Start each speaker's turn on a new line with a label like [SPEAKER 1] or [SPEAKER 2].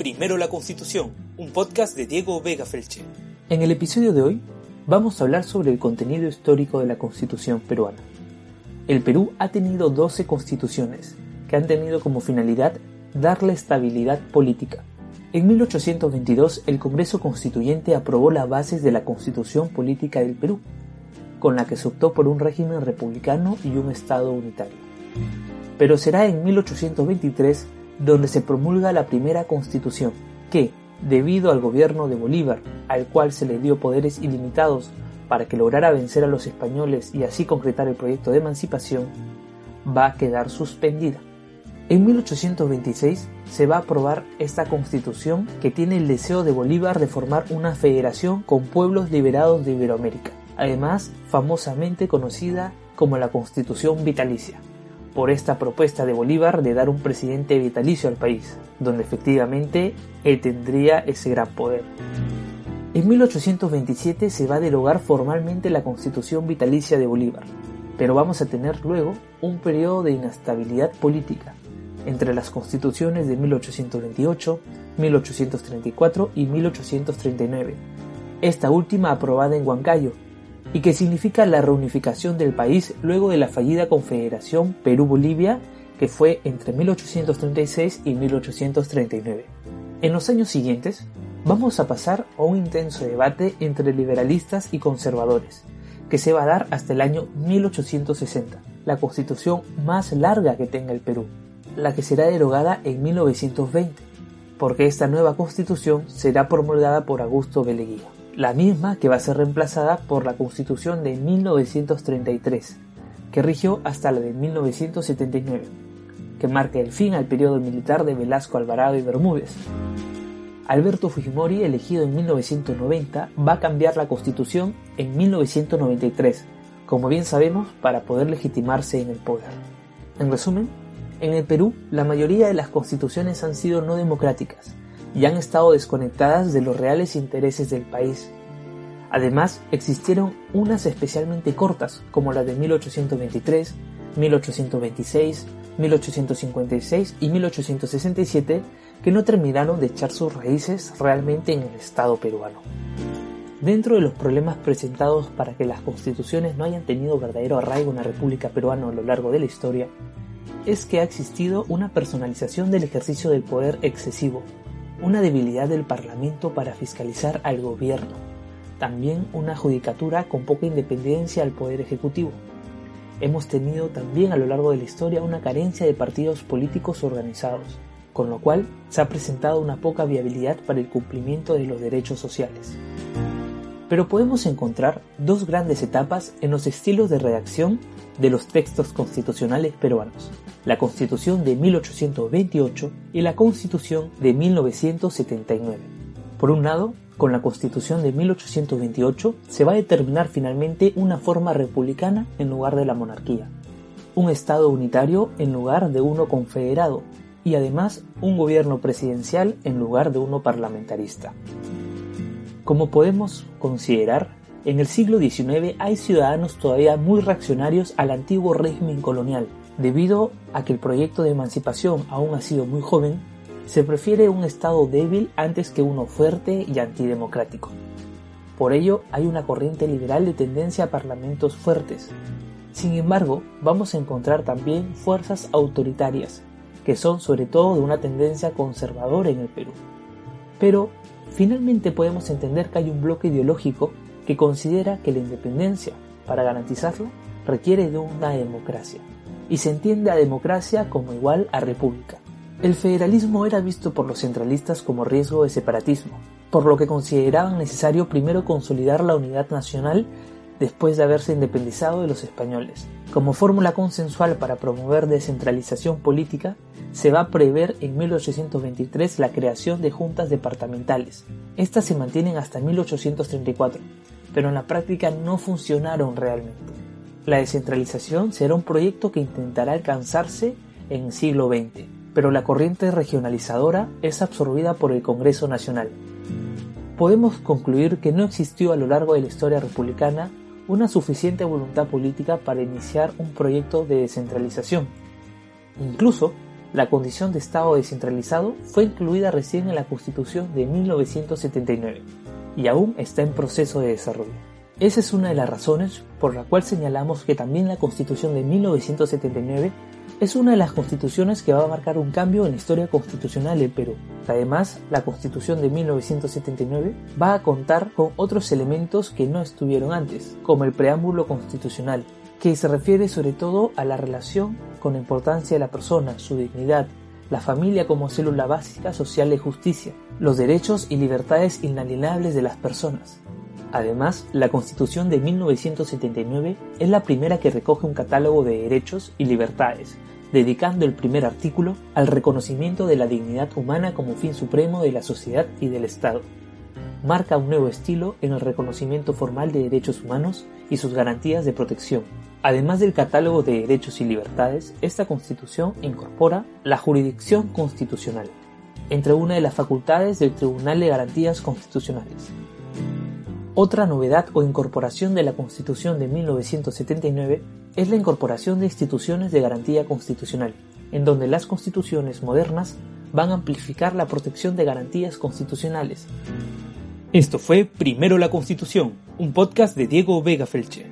[SPEAKER 1] Primero la Constitución, un podcast de Diego Vega Felche.
[SPEAKER 2] En el episodio de hoy vamos a hablar sobre el contenido histórico de la Constitución peruana. El Perú ha tenido 12 constituciones que han tenido como finalidad darle estabilidad política. En 1822 el Congreso Constituyente aprobó las bases de la Constitución Política del Perú, con la que se optó por un régimen republicano y un Estado unitario. Pero será en 1823 donde se promulga la primera Constitución, que, debido al gobierno de Bolívar, al cual se le dio poderes ilimitados para que lograra vencer a los españoles y así concretar el proyecto de emancipación, va a quedar suspendida. En 1826 se va a aprobar esta constitución que tiene el deseo de Bolívar de formar una federación con pueblos liberados de Iberoamérica, además famosamente conocida como la Constitución Vitalicia, por esta propuesta de Bolívar de dar un presidente vitalicio al país, donde efectivamente él tendría ese gran poder. En 1827 se va a derogar formalmente la constitución vitalicia de Bolívar, pero vamos a tener luego un periodo de inestabilidad política entre las constituciones de 1828, 1834 y 1839, esta última aprobada en Huancayo, y que significa la reunificación del país luego de la fallida Confederación Perú-Bolivia que fue entre 1836 y 1839. En los años siguientes, vamos a pasar a un intenso debate entre liberalistas y conservadores, que se va a dar hasta el año 1860, la constitución más larga que tenga el Perú, la que será derogada en 1920, porque esta nueva constitución será promulgada por Augusto Beleguía, la misma que va a ser reemplazada por la constitución de 1933, que rigió hasta la de 1979, que marca el fin al periodo militar de Velasco Alvarado y Bermúdez, Alberto Fujimori, elegido en 1990, va a cambiar la constitución en 1993, como bien sabemos, para poder legitimarse en el poder. En resumen, en el Perú la mayoría de las constituciones han sido no democráticas y han estado desconectadas de los reales intereses del país. Además, existieron unas especialmente cortas, como la de 1823, 1826, 1856 y 1867, que no terminaron de echar sus raíces realmente en el Estado peruano. Dentro de los problemas presentados para que las constituciones no hayan tenido verdadero arraigo en la República Peruana a lo largo de la historia, es que ha existido una personalización del ejercicio del poder excesivo, una debilidad del Parlamento para fiscalizar al gobierno, también una judicatura con poca independencia al poder ejecutivo. Hemos tenido también a lo largo de la historia una carencia de partidos políticos organizados, con lo cual se ha presentado una poca viabilidad para el cumplimiento de los derechos sociales. Pero podemos encontrar dos grandes etapas en los estilos de redacción de los textos constitucionales peruanos, la Constitución de 1828 y la Constitución de 1979. Por un lado, con la Constitución de 1828 se va a determinar finalmente una forma republicana en lugar de la monarquía, un Estado unitario en lugar de uno confederado y además un gobierno presidencial en lugar de uno parlamentarista. Como podemos considerar, en el siglo XIX hay ciudadanos todavía muy reaccionarios al antiguo régimen colonial, debido a que el proyecto de emancipación aún ha sido muy joven, se prefiere un Estado débil antes que uno fuerte y antidemocrático. Por ello hay una corriente liberal de tendencia a parlamentos fuertes. Sin embargo, vamos a encontrar también fuerzas autoritarias, que son sobre todo de una tendencia conservadora en el Perú. Pero finalmente podemos entender que hay un bloque ideológico que considera que la independencia, para garantizarla, requiere de una democracia, y se entiende a democracia como igual a república. El federalismo era visto por los centralistas como riesgo de separatismo, por lo que consideraban necesario primero consolidar la unidad nacional después de haberse independizado de los españoles. Como fórmula consensual para promover descentralización política, se va a prever en 1823 la creación de juntas departamentales. Estas se mantienen hasta 1834, pero en la práctica no funcionaron realmente. La descentralización será un proyecto que intentará alcanzarse en el siglo XX, pero la corriente regionalizadora es absorbida por el Congreso Nacional. Podemos concluir que no existió a lo largo de la historia republicana una suficiente voluntad política para iniciar un proyecto de descentralización. Incluso, la condición de Estado descentralizado fue incluida recién en la Constitución de 1979 y aún está en proceso de desarrollo. Esa es una de las razones por la cual señalamos que también la Constitución de 1979 es una de las constituciones que va a marcar un cambio en la historia constitucional del Perú. Además, la constitución de 1979 va a contar con otros elementos que no estuvieron antes, como el preámbulo constitucional, que se refiere sobre todo a la relación con la importancia de la persona, su dignidad, la familia como célula básica social de justicia, los derechos y libertades inalienables de las personas. Además, la Constitución de 1979 es la primera que recoge un catálogo de derechos y libertades, dedicando el primer artículo al reconocimiento de la dignidad humana como fin supremo de la sociedad y del Estado. Marca un nuevo estilo en el reconocimiento formal de derechos humanos y sus garantías de protección. Además del catálogo de derechos y libertades, esta Constitución incorpora la jurisdicción constitucional, entre una de las facultades del Tribunal de Garantías Constitucionales. Otra novedad o incorporación de la Constitución de 1979 es la incorporación de instituciones de garantía constitucional, en donde las constituciones modernas van a amplificar la protección de garantías constitucionales.
[SPEAKER 1] Esto fue Primero la Constitución, un podcast de Diego Vega Felche.